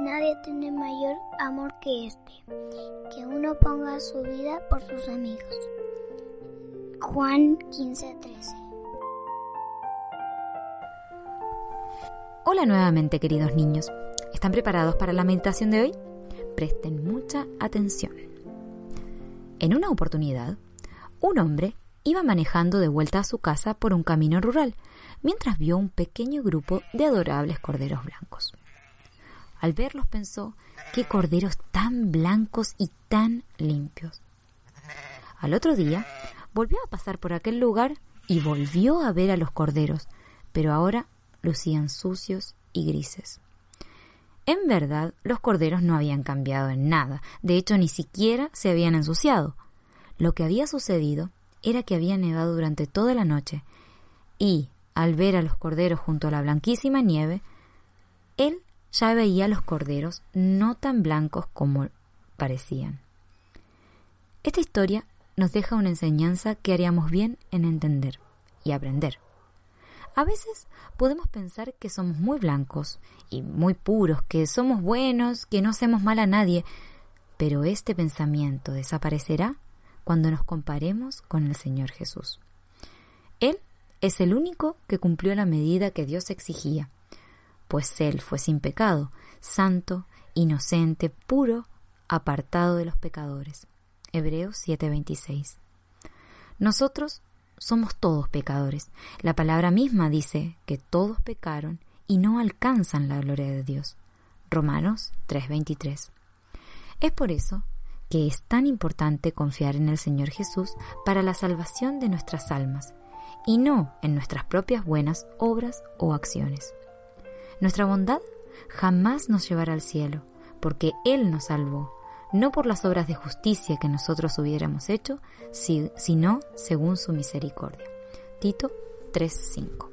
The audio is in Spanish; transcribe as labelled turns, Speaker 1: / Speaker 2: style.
Speaker 1: Nadie tiene mayor amor que este, que uno ponga su vida por sus amigos. Juan 15:13
Speaker 2: Hola nuevamente queridos niños. ¿Están preparados para la meditación de hoy? Presten mucha atención. En una oportunidad, un hombre iba manejando de vuelta a su casa por un camino rural, mientras vio un pequeño grupo de adorables corderos blancos. Al verlos pensó, qué corderos tan blancos y tan limpios. Al otro día, volvió a pasar por aquel lugar y volvió a ver a los corderos, pero ahora lucían sucios y grises. En verdad, los corderos no habían cambiado en nada, de hecho ni siquiera se habían ensuciado. Lo que había sucedido era que había nevado durante toda la noche, y, al ver a los corderos junto a la blanquísima nieve, él ya veía los corderos no tan blancos como parecían. Esta historia nos deja una enseñanza que haríamos bien en entender y aprender. A veces podemos pensar que somos muy blancos y muy puros, que somos buenos, que no hacemos mal a nadie, pero este pensamiento desaparecerá cuando nos comparemos con el Señor Jesús. Él es el único que cumplió la medida que Dios exigía, pues Él fue sin pecado, santo, inocente, puro, apartado de los pecadores. Hebreos 7:26. Nosotros somos todos pecadores. La palabra misma dice que todos pecaron y no alcanzan la gloria de Dios. Romanos 3:23. Es por eso que es tan importante confiar en el Señor Jesús para la salvación de nuestras almas y no en nuestras propias buenas obras o acciones. Nuestra bondad jamás nos llevará al cielo, porque Él nos salvó no por las obras de justicia que nosotros hubiéramos hecho, sino según su misericordia. Tito 3:5.